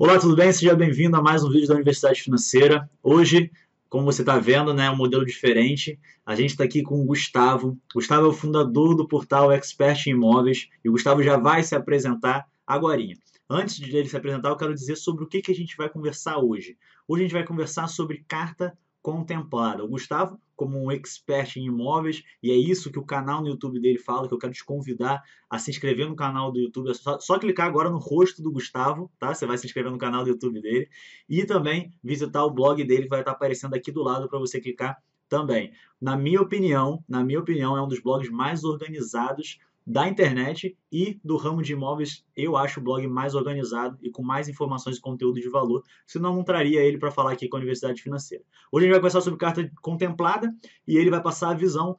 Olá, tudo bem? Seja bem-vindo a mais um vídeo da Universidade Financeira. Hoje, como você está vendo, né, é um modelo diferente. A gente está aqui com o Gustavo. Gustavo é o fundador do portal Expert em Imóveis e o Gustavo já vai se apresentar agora. Antes de ele se apresentar, eu quero dizer sobre o que, que a gente vai conversar hoje. Hoje a gente vai conversar sobre carta contemplada. O Gustavo, como um expert em imóveis, e é isso que o canal no YouTube dele fala, que eu quero te convidar a se inscrever no canal do YouTube. É só, só clicar agora no rosto do Gustavo, tá? Você vai se inscrever no canal do YouTube dele. E também visitar o blog dele, que vai estar aparecendo aqui do lado para você clicar também. Na minha opinião, na minha opinião, é um dos blogs mais organizados da internet e do ramo de imóveis, eu acho o blog mais organizado e com mais informações e conteúdo de valor, senão não traria ele para falar aqui com a Universidade Financeira. Hoje a gente vai conversar sobre carta contemplada e ele vai passar a visão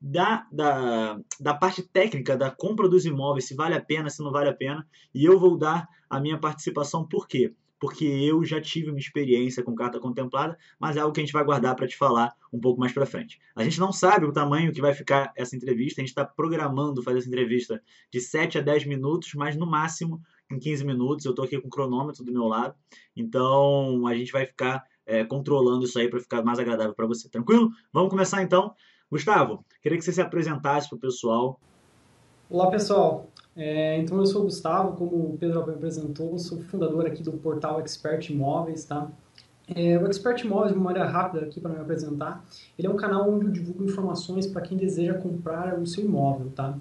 da, da, da parte técnica da compra dos imóveis, se vale a pena, se não vale a pena, e eu vou dar a minha participação, por quê? Porque eu já tive uma experiência com carta contemplada, mas é algo que a gente vai guardar para te falar um pouco mais para frente. A gente não sabe o tamanho que vai ficar essa entrevista, a gente está programando fazer essa entrevista de 7 a 10 minutos, mas no máximo em 15 minutos. Eu estou aqui com o cronômetro do meu lado, então a gente vai ficar é, controlando isso aí para ficar mais agradável para você. Tranquilo? Vamos começar então. Gustavo, queria que você se apresentasse para o pessoal. Olá pessoal, é, então eu sou o Gustavo, como o Pedro apresentou, sou fundador aqui do portal Expert Imóveis, tá? É, o Expert Imóveis, de uma maneira rápida aqui para me apresentar, ele é um canal onde eu divulgo informações para quem deseja comprar o seu imóvel, tá?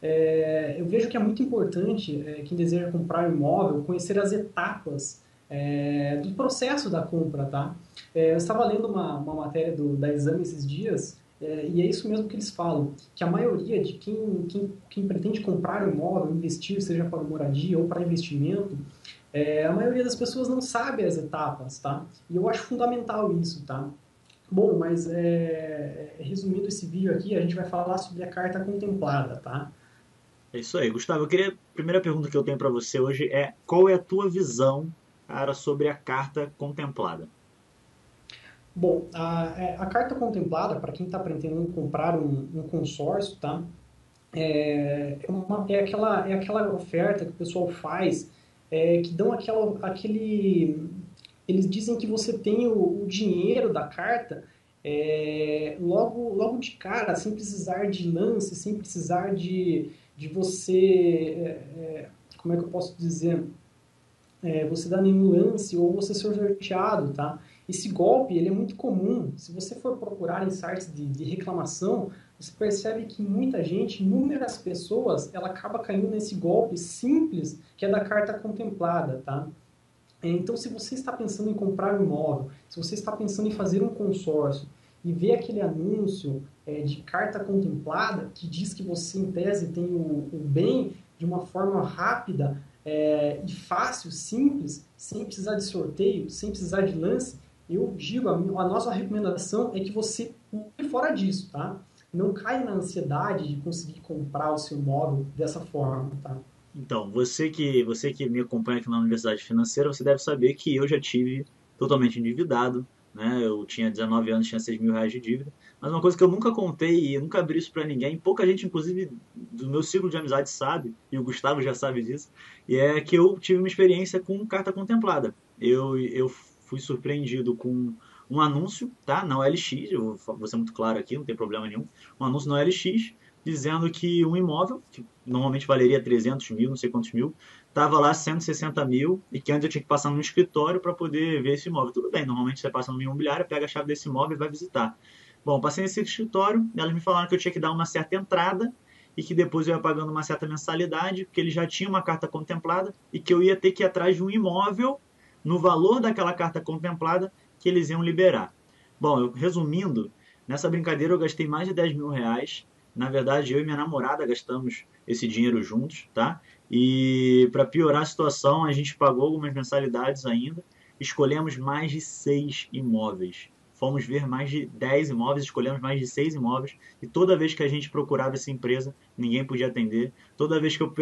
É, eu vejo que é muito importante é, quem deseja comprar o imóvel conhecer as etapas é, do processo da compra, tá? É, eu estava lendo uma, uma matéria do, da Exame esses dias é, e é isso mesmo que eles falam, que a maioria de quem, quem, quem pretende comprar um imóvel, investir, seja para moradia ou para investimento, é, a maioria das pessoas não sabe as etapas, tá? E eu acho fundamental isso, tá? Bom, mas é, é resumindo esse vídeo aqui, a gente vai falar sobre a carta contemplada, tá? É isso aí, Gustavo. Eu queria, a primeira pergunta que eu tenho para você hoje é qual é a tua visão, cara, sobre a carta contemplada? Bom, a, é, a carta contemplada, para quem está pretendendo comprar um, um consórcio, tá? É, é, uma, é, aquela, é aquela oferta que o pessoal faz, é, que dão aquela, aquele... Eles dizem que você tem o, o dinheiro da carta é, logo, logo de cara, sem precisar de lance, sem precisar de, de você... É, é como é que eu posso dizer? Você dar nenhum lance ou você ser sorteado, tá? Esse golpe ele é muito comum. Se você for procurar em sites de, de reclamação, você percebe que muita gente, inúmeras pessoas, ela acaba caindo nesse golpe simples que é da carta contemplada, tá? É, então, se você está pensando em comprar um imóvel, se você está pensando em fazer um consórcio e vê aquele anúncio é, de carta contemplada que diz que você, em tese, tem o, o bem de uma forma rápida é, e fácil, simples, sem precisar de sorteio, sem precisar de lance, eu digo, a, a nossa recomendação é que você pule fora disso, tá? Não caia na ansiedade de conseguir comprar o seu imóvel dessa forma, tá? Então, você que, você que me acompanha aqui na Universidade Financeira, você deve saber que eu já tive totalmente endividado, né? Eu tinha 19 anos, tinha 6 mil reais de dívida. Mas uma coisa que eu nunca contei e nunca abri isso para ninguém, pouca gente, inclusive, do meu ciclo de amizade sabe, e o Gustavo já sabe disso, e é que eu tive uma experiência com carta contemplada. Eu, eu fui surpreendido com um anúncio, tá? Na OLX, eu vou ser muito claro aqui, não tem problema nenhum. Um anúncio na OLX dizendo que um imóvel, que normalmente valeria 300 mil, não sei quantos mil, estava lá 160 mil e que antes eu tinha que passar no escritório para poder ver esse imóvel. Tudo bem, normalmente você passa no imobiliário, pega a chave desse imóvel e vai visitar. Bom, passei nesse escritório, elas me falaram que eu tinha que dar uma certa entrada e que depois eu ia pagando uma certa mensalidade, porque ele já tinha uma carta contemplada e que eu ia ter que ir atrás de um imóvel no valor daquela carta contemplada que eles iam liberar. Bom, eu, resumindo, nessa brincadeira eu gastei mais de 10 mil reais. Na verdade, eu e minha namorada gastamos esse dinheiro juntos, tá? E para piorar a situação, a gente pagou algumas mensalidades ainda. Escolhemos mais de seis imóveis. Fomos ver mais de 10 imóveis, escolhemos mais de seis imóveis. E toda vez que a gente procurava essa empresa, ninguém podia atender. Toda vez que eu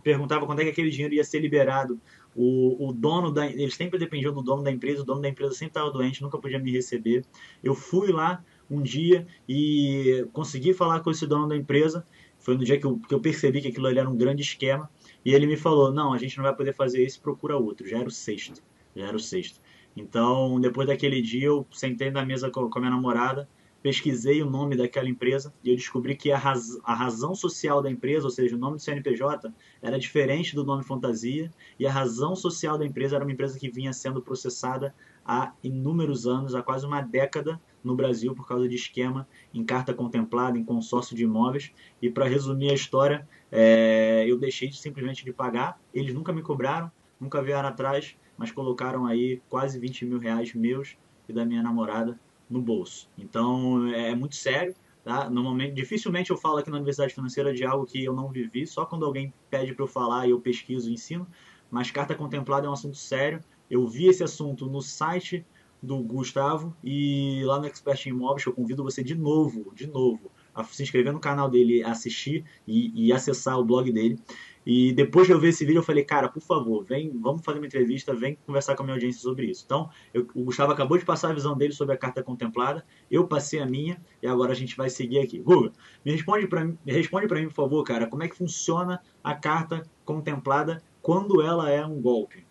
perguntava quando é que aquele dinheiro ia ser liberado, o, o dono da. Eles sempre dependiam do dono da empresa, o dono da empresa sempre estava doente, nunca podia me receber. Eu fui lá um dia e consegui falar com esse dono da empresa. Foi no dia que eu, que eu percebi que aquilo ali era um grande esquema. E ele me falou: não, a gente não vai poder fazer isso, procura outro. Já era o sexto. Já era o sexto. Então, depois daquele dia, eu sentei na mesa com a minha namorada, pesquisei o nome daquela empresa e eu descobri que a, raz a razão social da empresa, ou seja, o nome do CNPJ, era diferente do nome fantasia e a razão social da empresa era uma empresa que vinha sendo processada há inúmeros anos, há quase uma década no Brasil por causa de esquema em carta contemplada, em consórcio de imóveis. E para resumir a história, é, eu deixei simplesmente de pagar, eles nunca me cobraram, nunca vieram atrás, mas colocaram aí quase 20 mil reais meus e da minha namorada no bolso. Então é muito sério. Tá? Normalmente, dificilmente eu falo aqui na Universidade Financeira de algo que eu não vivi, só quando alguém pede para eu falar e eu pesquiso e ensino. Mas carta contemplada é um assunto sério. Eu vi esse assunto no site do Gustavo e lá no Expert Imóveis eu convido você de novo, de novo, a se inscrever no canal dele, assistir e, e acessar o blog dele. E depois de eu ver esse vídeo, eu falei, cara, por favor, vem, vamos fazer uma entrevista, vem conversar com a minha audiência sobre isso. Então, eu, o Gustavo acabou de passar a visão dele sobre a carta contemplada, eu passei a minha e agora a gente vai seguir aqui. Guga, me responde para mim, responde mim, por favor, cara, como é que funciona a carta contemplada quando ela é um golpe?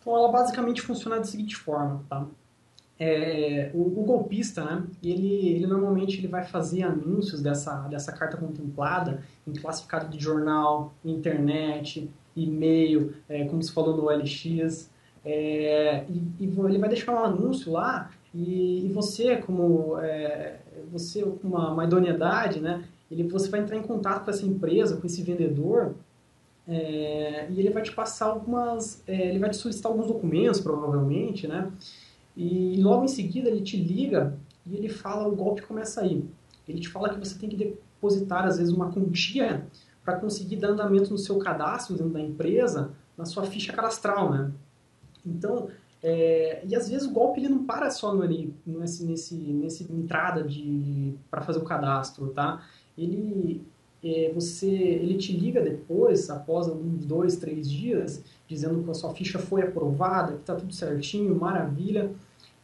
Então, ela basicamente funciona da seguinte forma, tá? É, o, o, golpista, né, ele, ele normalmente ele vai fazer anúncios dessa, dessa carta contemplada em classificado de jornal, internet, e-mail, é, como se falou no LX, é, e, e, ele vai deixar um anúncio lá e, e você, como é, você com uma, uma idoneidade, né, ele, você vai entrar em contato com essa empresa, com esse vendedor, é, e ele vai te passar algumas, é, ele vai te solicitar alguns documentos, provavelmente, né? E logo em seguida ele te liga e ele fala, o golpe começa aí. Ele te fala que você tem que depositar, às vezes, uma quantia para conseguir dar andamento no seu cadastro dentro da empresa, na sua ficha cadastral, né? Então, é, e às vezes o golpe ele não para só no, nesse, nesse, nesse entrada de para fazer o cadastro, tá? Ele, você, ele te liga depois, após alguns dois, três dias, dizendo que a sua ficha foi aprovada, que está tudo certinho, maravilha,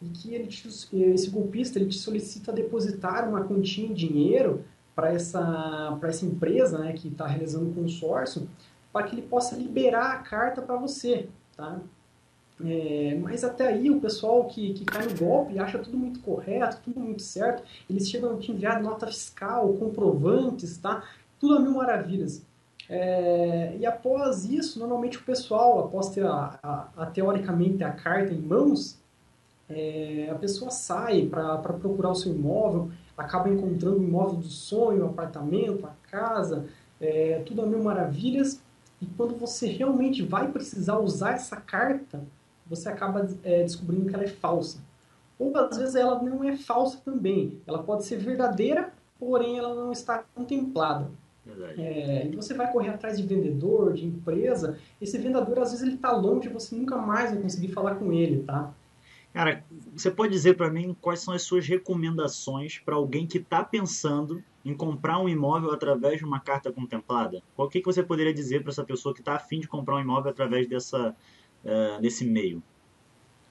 e que ele te, esse golpista ele te solicita depositar uma quantia em dinheiro para essa, essa empresa né, que está realizando o consórcio, para que ele possa liberar a carta para você. Tá? É, mas até aí o pessoal que, que cai no golpe acha tudo muito correto, tudo muito certo. Eles chegam a te enviar nota fiscal, comprovantes, tá? Tudo a mil maravilhas. É, e após isso, normalmente o pessoal, após ter a, a, a teoricamente a carta em mãos, é, a pessoa sai para procurar o seu imóvel, acaba encontrando o imóvel do sonho, o apartamento, a casa, é, tudo a mil maravilhas. E quando você realmente vai precisar usar essa carta, você acaba é, descobrindo que ela é falsa. Ou às vezes ela não é falsa também. Ela pode ser verdadeira, porém ela não está contemplada. É, e você vai correr atrás de vendedor, de empresa, esse vendedor às vezes ele está longe, você nunca mais vai conseguir falar com ele, tá? Cara, você pode dizer para mim quais são as suas recomendações para alguém que está pensando em comprar um imóvel através de uma carta contemplada? O que, que você poderia dizer para essa pessoa que está afim de comprar um imóvel através dessa, uh, desse meio?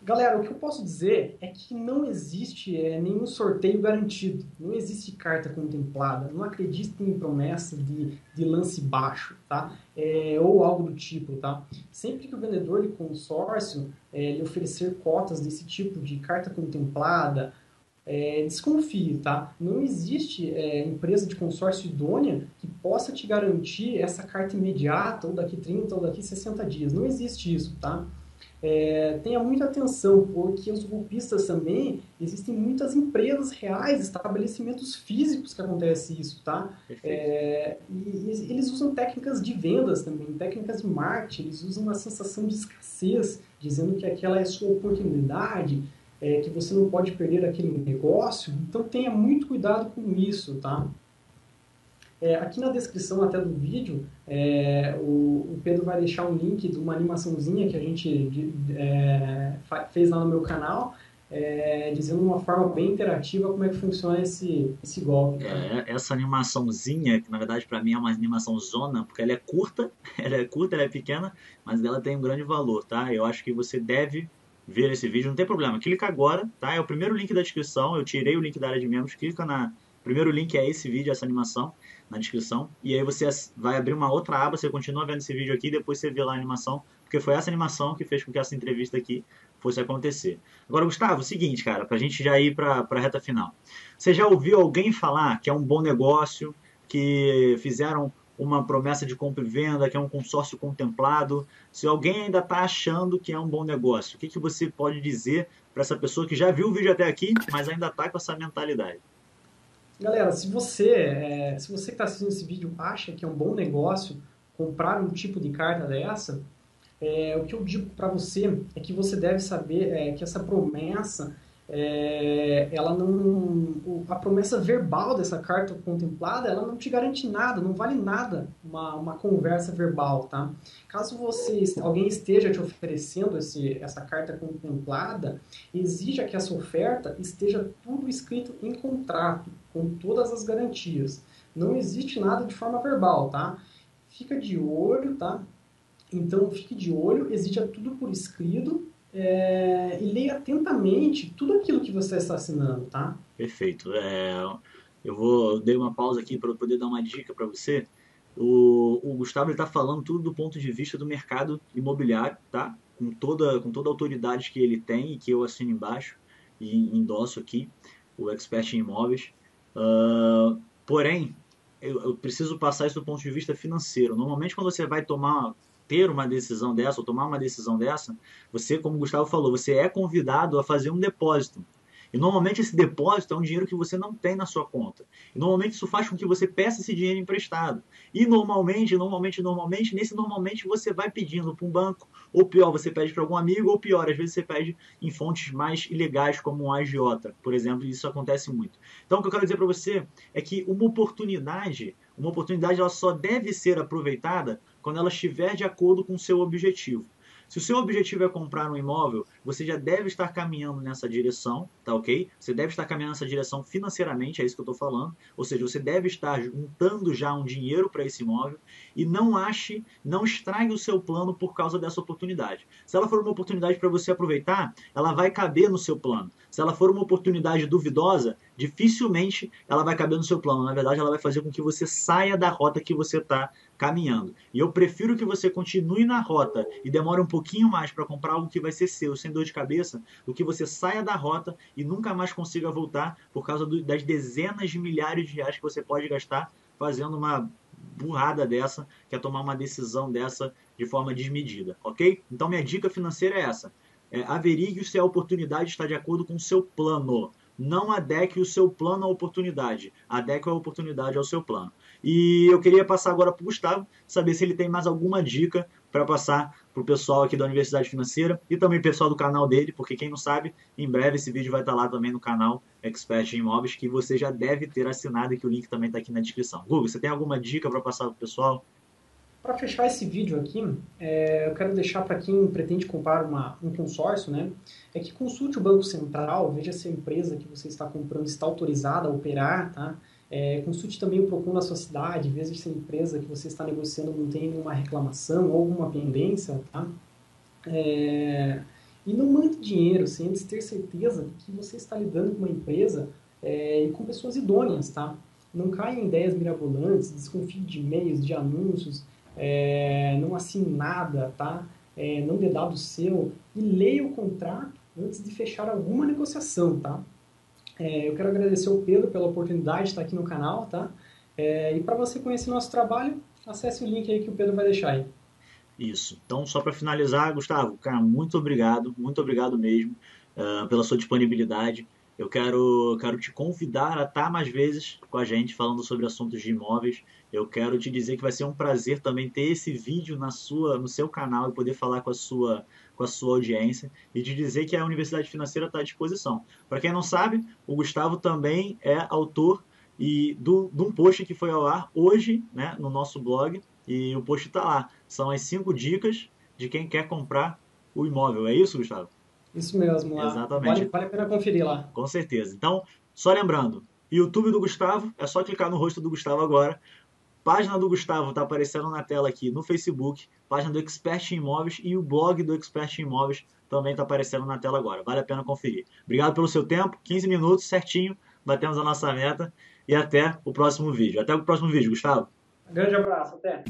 Galera, o que eu posso dizer é que não existe é, nenhum sorteio garantido, não existe carta contemplada, não acreditem em promessa de, de lance baixo, tá? É, ou algo do tipo, tá? Sempre que o vendedor de consórcio é, lhe oferecer cotas desse tipo de carta contemplada, é, desconfie, tá? Não existe é, empresa de consórcio idônea que possa te garantir essa carta imediata, ou daqui 30, ou daqui 60 dias. Não existe isso, tá? É, tenha muita atenção, porque os golpistas também, existem muitas empresas reais, estabelecimentos físicos que acontece isso, tá? É, e, e, eles usam técnicas de vendas também, técnicas de marketing, eles usam uma sensação de escassez, dizendo que aquela é a sua oportunidade, é, que você não pode perder aquele negócio. Então tenha muito cuidado com isso, tá? É, aqui na descrição até do vídeo, é, o, o, Pedro vai deixar um link de uma animaçãozinha que a gente de, é, fez lá no meu canal, é, dizendo de uma forma bem interativa como é que funciona esse, esse golpe. É, essa animaçãozinha, que na verdade para mim é uma animação zona, porque ela é curta, ela é curta, ela é pequena, mas ela tem um grande valor, tá? Eu acho que você deve ver esse vídeo, não tem problema, clica agora, tá? É o primeiro link da descrição, eu tirei o link da área de membros, clica na primeiro link é esse vídeo, essa animação na descrição. E aí você vai abrir uma outra aba, você continua vendo esse vídeo aqui, depois você vê lá a animação, porque foi essa animação que fez com que essa entrevista aqui fosse acontecer. Agora, Gustavo, seguinte, cara, pra gente já ir pra, pra reta final. Você já ouviu alguém falar que é um bom negócio, que fizeram uma promessa de compra e venda, que é um consórcio contemplado. Se alguém ainda está achando que é um bom negócio, o que, que você pode dizer para essa pessoa que já viu o vídeo até aqui, mas ainda está com essa mentalidade? Galera, se você, é, se você que está assistindo esse vídeo acha que é um bom negócio comprar um tipo de carta dessa, é, o que eu digo para você é que você deve saber é, que essa promessa é, ela não a promessa verbal dessa carta contemplada ela não te garante nada não vale nada uma, uma conversa verbal tá? Caso você alguém esteja te oferecendo esse, essa carta contemplada exija que essa oferta esteja tudo escrito em contrato com todas as garantias não existe nada de forma verbal tá fica de olho tá então fique de olho exija tudo por escrito é, e leia atentamente tudo aquilo que você está assinando, tá? Perfeito. É, eu vou dei uma pausa aqui para poder dar uma dica para você. O, o Gustavo está falando tudo do ponto de vista do mercado imobiliário, tá? Com toda, com toda a autoridade que ele tem e que eu assino embaixo e endosso aqui, o expert em imóveis. Porém, eu, eu, preciso passar isso do ponto de vista financeiro. Normalmente, quando você vai tomar ter uma decisão dessa ou tomar uma decisão dessa, você, como o Gustavo falou, você é convidado a fazer um depósito. E normalmente esse depósito é um dinheiro que você não tem na sua conta. E normalmente isso faz com que você peça esse dinheiro emprestado. E normalmente, normalmente, normalmente, nesse normalmente você vai pedindo para um banco, ou pior, você pede para algum amigo, ou pior, às vezes você pede em fontes mais ilegais, como um agiota, por exemplo, e isso acontece muito. Então o que eu quero dizer para você é que uma oportunidade, uma oportunidade ela só deve ser aproveitada quando ela estiver de acordo com o seu objetivo. Se o seu objetivo é comprar um imóvel, você já deve estar caminhando nessa direção, tá ok? Você deve estar caminhando nessa direção financeiramente, é isso que eu estou falando. Ou seja, você deve estar juntando já um dinheiro para esse imóvel e não ache, não estrague o seu plano por causa dessa oportunidade. Se ela for uma oportunidade para você aproveitar, ela vai caber no seu plano. Se ela for uma oportunidade duvidosa, dificilmente ela vai caber no seu plano. Na verdade, ela vai fazer com que você saia da rota que você está caminhando. E eu prefiro que você continue na rota e demore um pouquinho mais para comprar algo que vai ser seu, sem dor de cabeça, do que você saia da rota e nunca mais consiga voltar por causa do, das dezenas de milhares de reais que você pode gastar fazendo uma burrada dessa, que é tomar uma decisão dessa de forma desmedida, ok? Então minha dica financeira é essa. É, averigue se a oportunidade está de acordo com o seu plano. Não adeque o seu plano à oportunidade. Adeque a oportunidade ao seu plano. E eu queria passar agora para o Gustavo, saber se ele tem mais alguma dica para passar para o pessoal aqui da Universidade Financeira e também pessoal do canal dele, porque quem não sabe, em breve esse vídeo vai estar lá também no canal Expert em Imóveis, que você já deve ter assinado e que o link também está aqui na descrição. Google, você tem alguma dica para passar para o pessoal? Para fechar esse vídeo aqui, é, eu quero deixar para quem pretende comprar uma, um consórcio, né, é que consulte o Banco Central, veja se a empresa que você está comprando está autorizada a operar, tá? É, consulte também o PROCON na sua cidade, veja se a empresa que você está negociando não tem nenhuma reclamação ou alguma pendência, tá? É, e não mande dinheiro sem antes ter certeza que você está lidando com uma empresa é, e com pessoas idôneas, tá? Não caia em ideias mirabolantes, desconfie de e-mails, de anúncios, é, não assine nada, tá? É, não dê dado seu e leia o contrato antes de fechar alguma negociação, tá? É, eu quero agradecer ao Pedro pela oportunidade de estar aqui no canal, tá? É, e para você conhecer nosso trabalho, acesse o link aí que o Pedro vai deixar aí. Isso. Então, só para finalizar, Gustavo, cara, muito obrigado, muito obrigado mesmo uh, pela sua disponibilidade. Eu quero, quero te convidar a estar mais vezes com a gente falando sobre assuntos de imóveis. Eu quero te dizer que vai ser um prazer também ter esse vídeo na sua, no seu canal e poder falar com a sua, com a sua audiência e te dizer que a Universidade Financeira está à disposição. Para quem não sabe, o Gustavo também é autor e do, de um post que foi ao ar hoje né, no nosso blog e o post está lá. São as cinco dicas de quem quer comprar o imóvel. É isso, Gustavo? Isso mesmo. Lá. Exatamente. Vale, vale a pena conferir lá. Com certeza. Então, só lembrando, YouTube do Gustavo, é só clicar no rosto do Gustavo agora. Página do Gustavo está aparecendo na tela aqui no Facebook. Página do Expert em Imóveis e o blog do Expert em Imóveis também está aparecendo na tela agora. Vale a pena conferir. Obrigado pelo seu tempo. 15 minutos certinho. Batemos a nossa meta. e até o próximo vídeo. Até o próximo vídeo, Gustavo. Grande abraço, até.